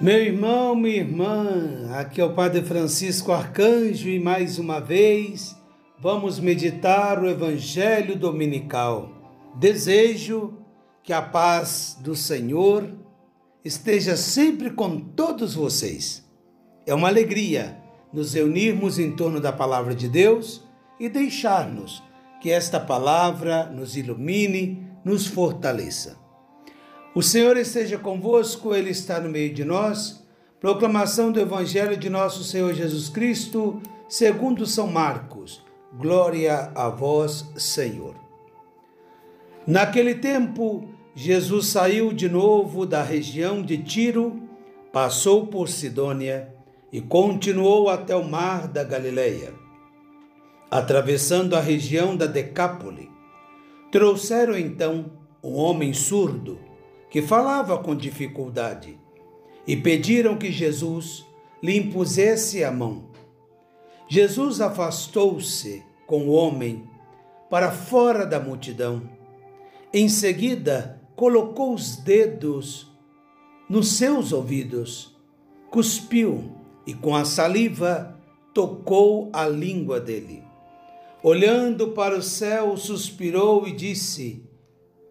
Meu irmão, minha irmã, aqui é o Padre Francisco Arcanjo e mais uma vez vamos meditar o Evangelho Dominical. Desejo que a paz do Senhor esteja sempre com todos vocês. É uma alegria nos reunirmos em torno da palavra de Deus e deixar-nos que esta palavra nos ilumine, nos fortaleça. O Senhor esteja convosco, Ele está no meio de nós. Proclamação do Evangelho de nosso Senhor Jesus Cristo, segundo São Marcos. Glória a vós, Senhor. Naquele tempo, Jesus saiu de novo da região de Tiro, passou por Sidônia e continuou até o mar da Galileia. Atravessando a região da Decápole, trouxeram então um homem surdo que falava com dificuldade, e pediram que Jesus lhe impusesse a mão. Jesus afastou-se com o homem para fora da multidão. Em seguida, colocou os dedos nos seus ouvidos, cuspiu e com a saliva tocou a língua dele. Olhando para o céu, suspirou e disse: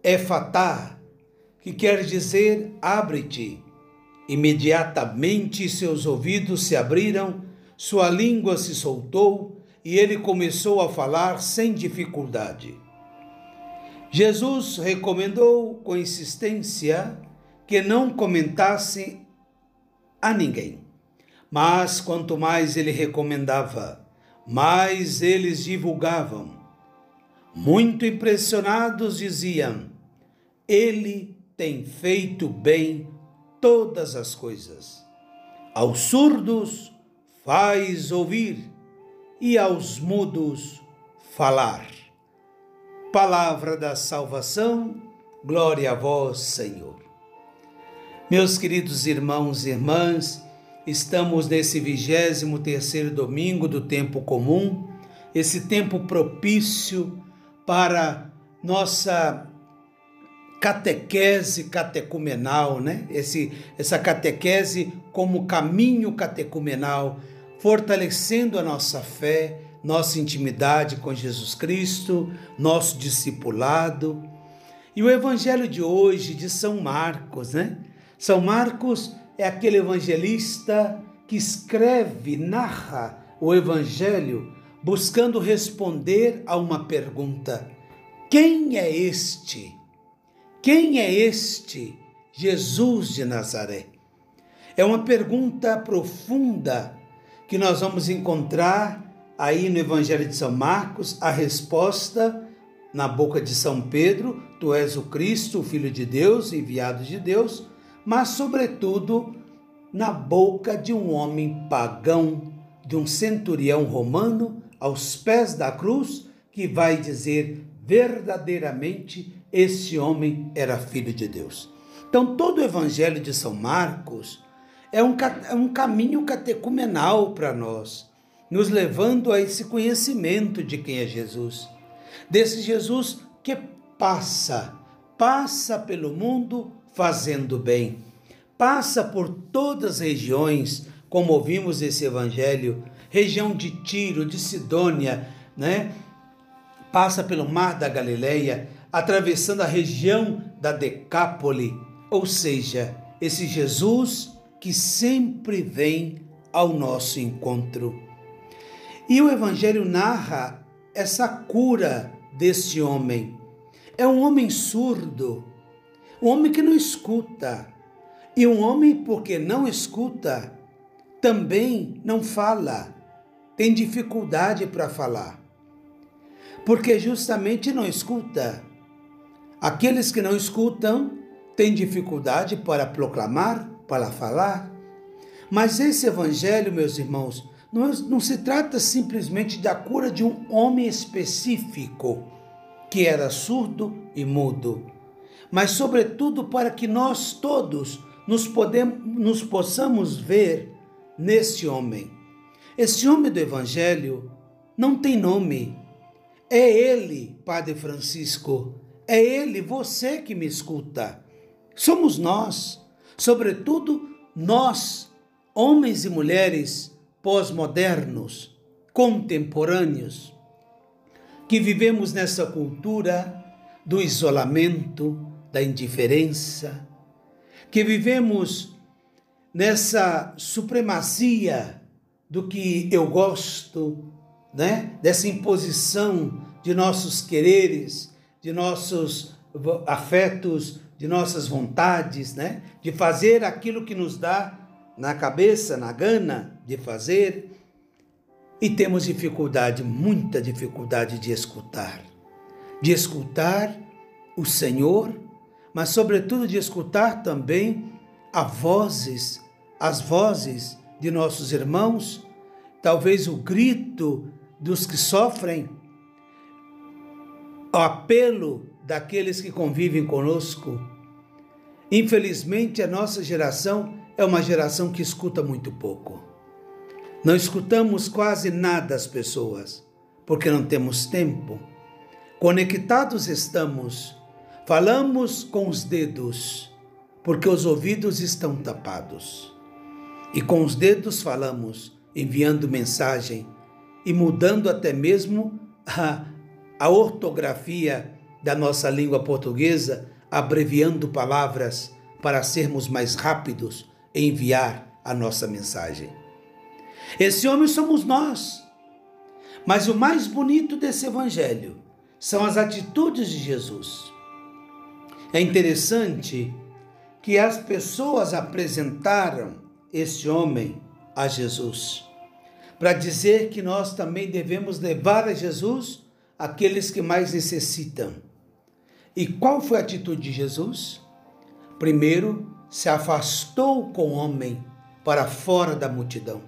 Efatá, que quer dizer abre-te. Imediatamente seus ouvidos se abriram, sua língua se soltou e ele começou a falar sem dificuldade. Jesus recomendou com insistência que não comentasse a ninguém. Mas quanto mais ele recomendava, mais eles divulgavam. Muito impressionados diziam: Ele tem feito bem todas as coisas. Aos surdos faz ouvir e aos mudos falar. Palavra da salvação, glória a vós, Senhor. Meus queridos irmãos e irmãs, estamos nesse vigésimo terceiro domingo do tempo comum, esse tempo propício para nossa catequese catecumenal, né? Esse, essa catequese como caminho catecumenal, fortalecendo a nossa fé, nossa intimidade com Jesus Cristo, nosso discipulado. E o evangelho de hoje de São Marcos, né? São Marcos é aquele evangelista que escreve, narra o evangelho buscando responder a uma pergunta: quem é este? Quem é este Jesus de Nazaré? É uma pergunta profunda que nós vamos encontrar aí no Evangelho de São Marcos, a resposta na boca de São Pedro: Tu és o Cristo, o Filho de Deus, enviado de Deus, mas, sobretudo, na boca de um homem pagão, de um centurião romano, aos pés da cruz, que vai dizer verdadeiramente esse homem era filho de Deus. Então, todo o evangelho de São Marcos é um, é um caminho catecumenal para nós, nos levando a esse conhecimento de quem é Jesus. Desse Jesus que passa, passa pelo mundo fazendo bem, passa por todas as regiões, como ouvimos esse evangelho, região de Tiro, de Sidônia, né? Passa pelo mar da Galileia, atravessando a região da Decápole, ou seja, esse Jesus que sempre vem ao nosso encontro. E o Evangelho narra essa cura deste homem. É um homem surdo, um homem que não escuta. E um homem, porque não escuta, também não fala, tem dificuldade para falar. Porque justamente não escuta. Aqueles que não escutam têm dificuldade para proclamar, para falar. Mas esse evangelho, meus irmãos, não, não se trata simplesmente da cura de um homem específico que era surdo e mudo, mas sobretudo para que nós todos nos, podemos, nos possamos ver nesse homem. Esse homem do evangelho não tem nome. É ele, Padre Francisco, é Ele, você que me escuta. Somos nós, sobretudo nós, homens e mulheres pós-modernos, contemporâneos, que vivemos nessa cultura do isolamento, da indiferença, que vivemos nessa supremacia do que eu gosto, né? Dessa imposição de nossos quereres, de nossos afetos, de nossas vontades, né? De fazer aquilo que nos dá na cabeça, na gana de fazer. E temos dificuldade, muita dificuldade de escutar. De escutar o Senhor, mas sobretudo de escutar também as vozes, as vozes de nossos irmãos, talvez o grito dos que sofrem, o apelo daqueles que convivem conosco. Infelizmente, a nossa geração é uma geração que escuta muito pouco. Não escutamos quase nada as pessoas, porque não temos tempo. Conectados estamos, falamos com os dedos, porque os ouvidos estão tapados. E com os dedos falamos, enviando mensagem e mudando até mesmo a, a ortografia da nossa língua portuguesa, abreviando palavras para sermos mais rápidos em enviar a nossa mensagem. Esse homem somos nós. Mas o mais bonito desse evangelho são as atitudes de Jesus. É interessante que as pessoas apresentaram esse homem a Jesus para dizer que nós também devemos levar a Jesus aqueles que mais necessitam. E qual foi a atitude de Jesus? Primeiro, se afastou com o homem para fora da multidão.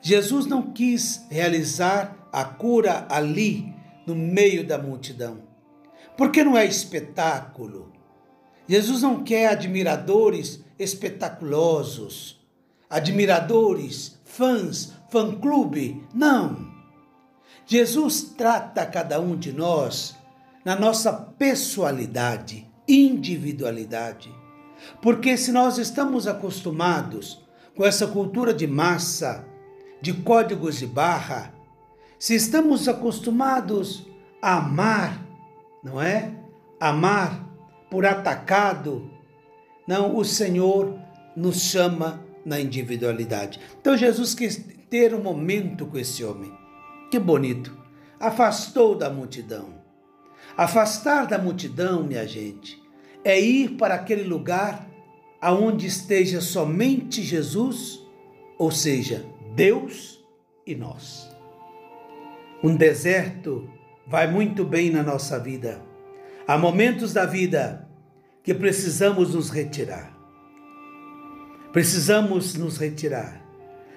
Jesus não quis realizar a cura ali, no meio da multidão, porque não é espetáculo. Jesus não quer admiradores espetaculosos, admiradores, fãs, fã-clube. Não. Jesus trata cada um de nós na nossa pessoalidade, individualidade. Porque se nós estamos acostumados com essa cultura de massa, de códigos de barra, se estamos acostumados a amar, não é? Amar por atacado, não, o Senhor nos chama na individualidade. Então Jesus quis ter um momento com esse homem. Que bonito. Afastou da multidão. Afastar da multidão, minha gente, é ir para aquele lugar aonde esteja somente Jesus, ou seja, Deus e nós. Um deserto vai muito bem na nossa vida. Há momentos da vida que precisamos nos retirar. Precisamos nos retirar,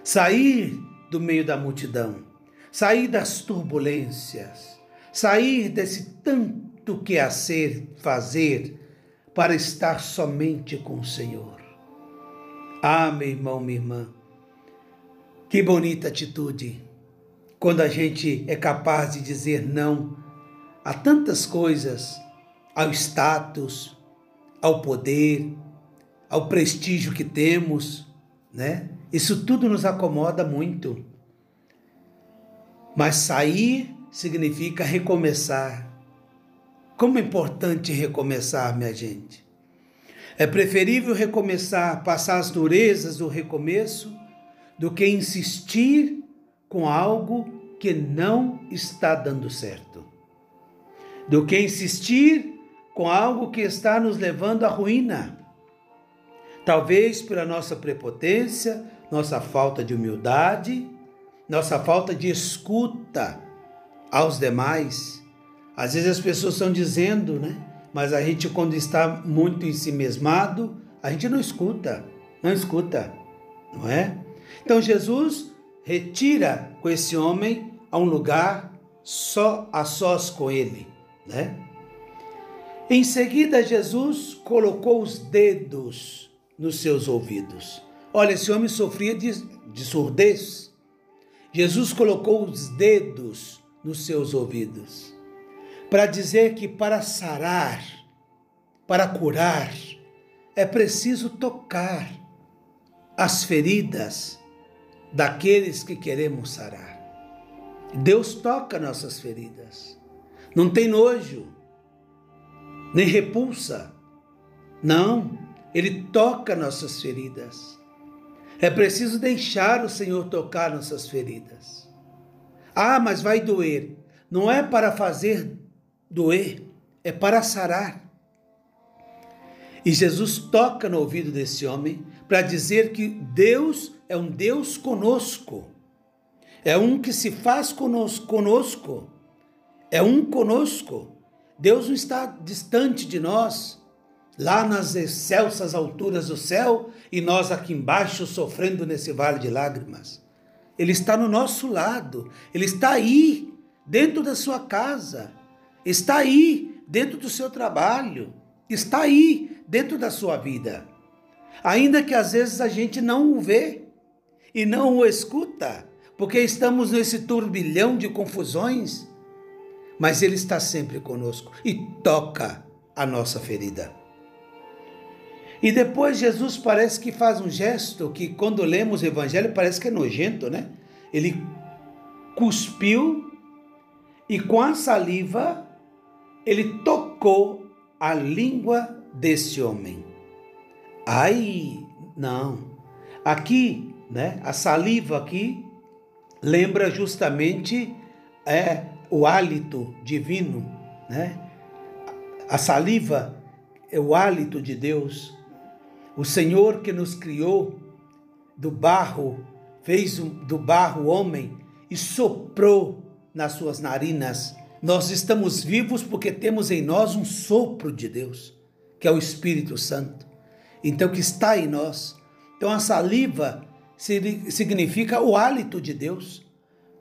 sair do meio da multidão, sair das turbulências, sair desse tanto que a ser, fazer, para estar somente com o Senhor. Ah, meu irmão, minha irmã, que bonita atitude quando a gente é capaz de dizer não a tantas coisas, ao status, ao poder, ao prestígio que temos, né? Isso tudo nos acomoda muito. Mas sair significa recomeçar. Como é importante recomeçar, minha gente. É preferível recomeçar, passar as durezas do recomeço do que insistir com algo que não está dando certo. Do que insistir com algo que está nos levando à ruína. Talvez pela nossa prepotência, nossa falta de humildade, nossa falta de escuta aos demais. Às vezes as pessoas estão dizendo, né? Mas a gente, quando está muito em si mesmado, a gente não escuta, não escuta, não é? Então Jesus retira com esse homem a um lugar só a sós com ele, né? Em seguida, Jesus colocou os dedos nos seus ouvidos. Olha, esse homem sofria de, de surdez. Jesus colocou os dedos nos seus ouvidos para dizer que para sarar, para curar, é preciso tocar as feridas daqueles que queremos sarar. Deus toca nossas feridas. Não tem nojo, nem repulsa. Não, Ele toca nossas feridas. É preciso deixar o Senhor tocar nossas feridas. Ah, mas vai doer. Não é para fazer doer, é para sarar. E Jesus toca no ouvido desse homem para dizer que Deus é um Deus conosco. É um que se faz conosco. É um conosco. Deus não está distante de nós, lá nas excelsas alturas do céu, e nós aqui embaixo sofrendo nesse vale de lágrimas. Ele está no nosso lado, ele está aí, dentro da sua casa, está aí, dentro do seu trabalho, está aí, dentro da sua vida. Ainda que às vezes a gente não o vê e não o escuta, porque estamos nesse turbilhão de confusões, mas Ele está sempre conosco e toca a nossa ferida. E depois Jesus parece que faz um gesto que, quando lemos o Evangelho, parece que é nojento, né? Ele cuspiu e com a saliva ele tocou a língua desse homem. Ai, não. Aqui, né, a saliva aqui lembra justamente é o hálito divino, né? A saliva é o hálito de Deus. O Senhor que nos criou do barro, fez do barro homem e soprou nas suas narinas. Nós estamos vivos porque temos em nós um sopro de Deus, que é o Espírito Santo. Então, que está em nós. Então, a saliva significa o hálito de Deus,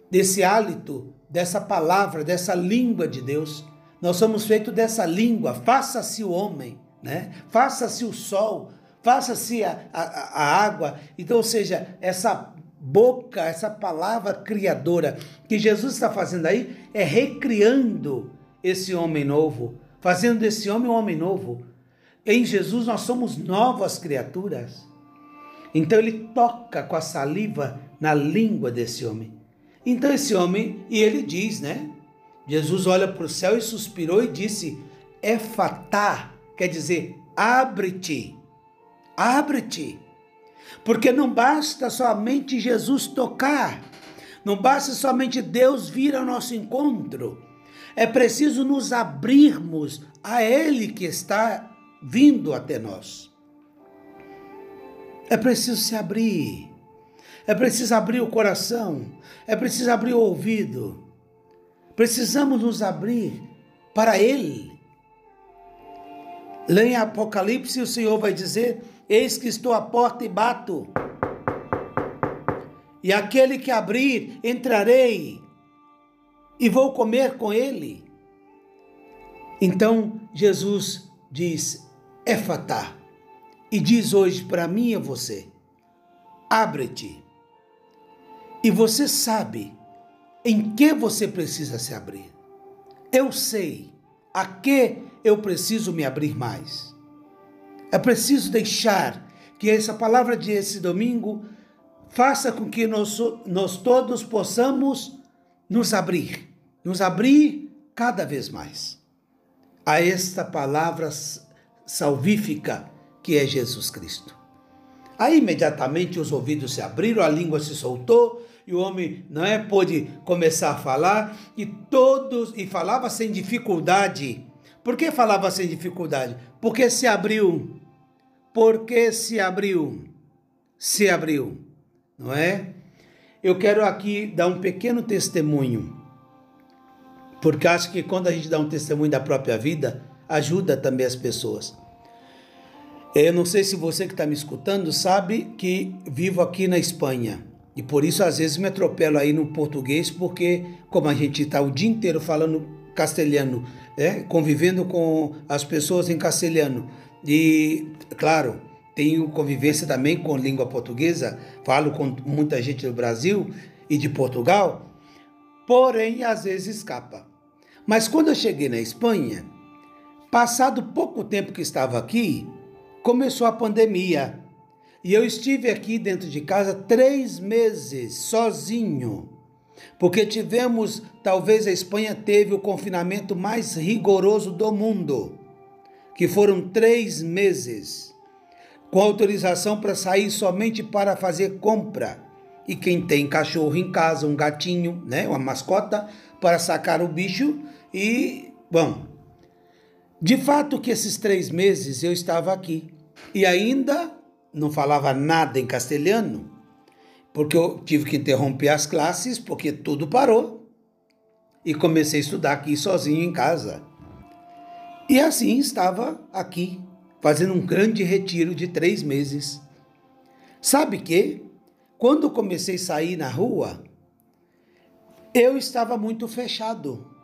desse hálito, dessa palavra, dessa língua de Deus. Nós somos feitos dessa língua. Faça-se o homem, né? Faça-se o sol, faça-se a, a, a água. Então, ou seja, essa boca, essa palavra criadora que Jesus está fazendo aí é recriando esse homem novo, fazendo desse homem um homem novo. Em Jesus nós somos novas criaturas. Então ele toca com a saliva na língua desse homem. Então esse homem, e ele diz, né? Jesus olha para o céu e suspirou e disse: Efatá, quer dizer, abre-te, abre-te. Porque não basta somente Jesus tocar, não basta somente Deus vir ao nosso encontro. É preciso nos abrirmos a Ele que está vindo até nós. É preciso se abrir. É preciso abrir o coração. É preciso abrir o ouvido. Precisamos nos abrir para Ele. Lá em Apocalipse, o Senhor vai dizer: Eis que estou à porta e bato. E aquele que abrir, entrarei e vou comer com ele. Então Jesus diz: Éfata, e diz hoje para mim e a você: abre-te. E você sabe em que você precisa se abrir. Eu sei a que eu preciso me abrir mais. É preciso deixar que essa palavra de esse domingo faça com que nós, nós todos possamos nos abrir, nos abrir cada vez mais a esta palavra salvífica que é Jesus Cristo. Aí imediatamente os ouvidos se abriram, a língua se soltou e o homem não é pôde começar a falar e todos e falava sem dificuldade. Por que falava sem dificuldade? Porque se abriu. Porque se abriu. Se abriu, não é? Eu quero aqui dar um pequeno testemunho. Porque acho que quando a gente dá um testemunho da própria vida, ajuda também as pessoas. Eu não sei se você que está me escutando sabe que vivo aqui na Espanha. E por isso, às vezes, me atropelo aí no português, porque, como a gente está o dia inteiro falando castelhano, é, convivendo com as pessoas em castelhano, e, claro, tenho convivência também com língua portuguesa, falo com muita gente do Brasil e de Portugal, porém, às vezes escapa. Mas quando eu cheguei na Espanha, passado pouco tempo que estava aqui, começou a pandemia. E eu estive aqui dentro de casa três meses, sozinho, porque tivemos, talvez a Espanha teve o confinamento mais rigoroso do mundo, que foram três meses, com autorização para sair somente para fazer compra. E quem tem cachorro em casa, um gatinho, né, uma mascota, para sacar o bicho e, bom, de fato que esses três meses eu estava aqui e ainda não falava nada em castelhano, porque eu tive que interromper as classes porque tudo parou e comecei a estudar aqui sozinho em casa. E assim estava aqui, fazendo um grande retiro de três meses. Sabe que, quando comecei a sair na rua, eu estava muito fechado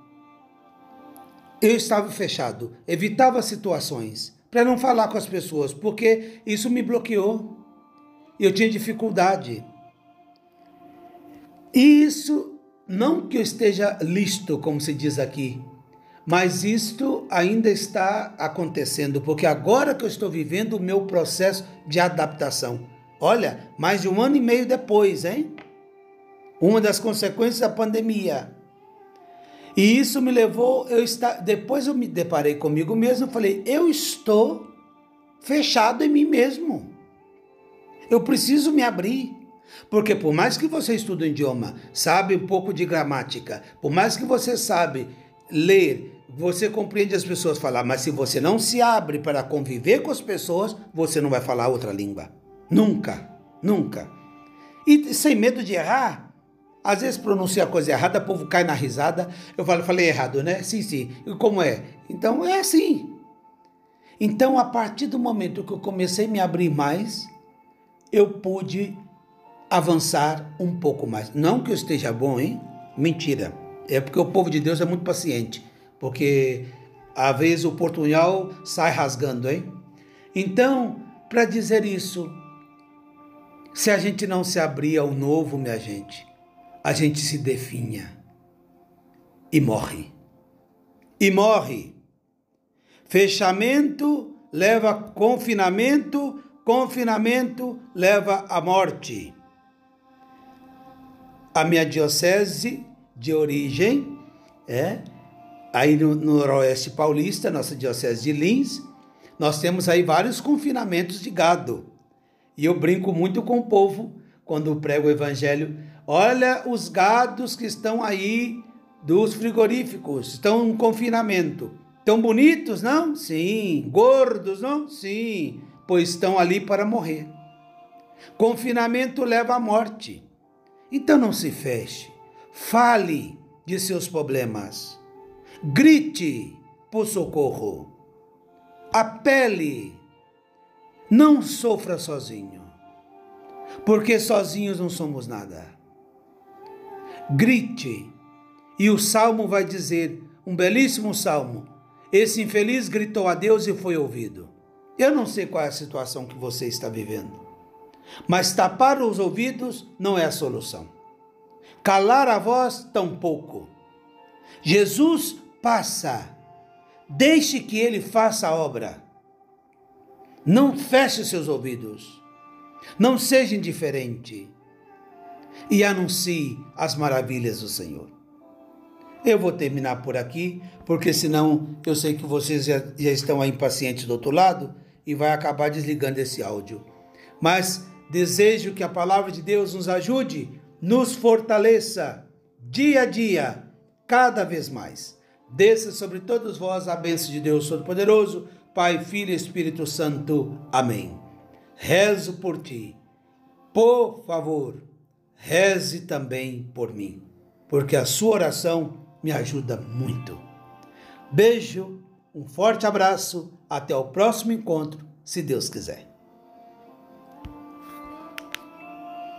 eu estava fechado, evitava situações para não falar com as pessoas, porque isso me bloqueou. Eu tinha dificuldade. E isso, não que eu esteja listo, como se diz aqui, mas isto ainda está acontecendo, porque agora que eu estou vivendo o meu processo de adaptação. Olha, mais de um ano e meio depois, hein? Uma das consequências da pandemia. E isso me levou, eu está, depois eu me deparei comigo mesmo, falei, eu estou fechado em mim mesmo. Eu preciso me abrir. Porque por mais que você estude um idioma, sabe um pouco de gramática, por mais que você sabe ler, você compreende as pessoas falar, mas se você não se abre para conviver com as pessoas, você não vai falar outra língua. Nunca, nunca. E sem medo de errar, às vezes pronuncia a coisa errada, o povo cai na risada. Eu falo, falei errado, né? Sim, sim. E como é? Então é assim. Então, a partir do momento que eu comecei a me abrir mais, eu pude avançar um pouco mais. Não que eu esteja bom, hein? Mentira. É porque o povo de Deus é muito paciente. Porque às vezes o portunhol sai rasgando, hein? Então, para dizer isso, se a gente não se abrir ao novo, minha gente, a gente se definha e morre. E morre. Fechamento leva confinamento, confinamento leva à morte. A minha diocese de origem é aí no noroeste paulista, nossa diocese de Lins, nós temos aí vários confinamentos de gado. E eu brinco muito com o povo quando prego o evangelho Olha os gados que estão aí dos frigoríficos, estão em confinamento. Tão bonitos, não? Sim. Gordos, não? Sim. Pois estão ali para morrer. Confinamento leva à morte. Então não se feche. Fale de seus problemas. Grite por socorro. Apele. Não sofra sozinho. Porque sozinhos não somos nada grite. E o salmo vai dizer, um belíssimo salmo: esse infeliz gritou a Deus e foi ouvido. Eu não sei qual é a situação que você está vivendo, mas tapar os ouvidos não é a solução. Calar a voz, tampouco. Jesus passa, deixe que ele faça a obra. Não feche seus ouvidos. Não seja indiferente e anuncie as maravilhas do Senhor. Eu vou terminar por aqui, porque senão eu sei que vocês já, já estão aí impacientes do outro lado e vai acabar desligando esse áudio. Mas desejo que a palavra de Deus nos ajude, nos fortaleça dia a dia, cada vez mais. Desça sobre todos vós a bênção de Deus Todo-Poderoso, Pai, Filho e Espírito Santo. Amém. Rezo por ti. Por favor reze também por mim, porque a sua oração me ajuda muito. Beijo, um forte abraço, até o próximo encontro, se Deus quiser.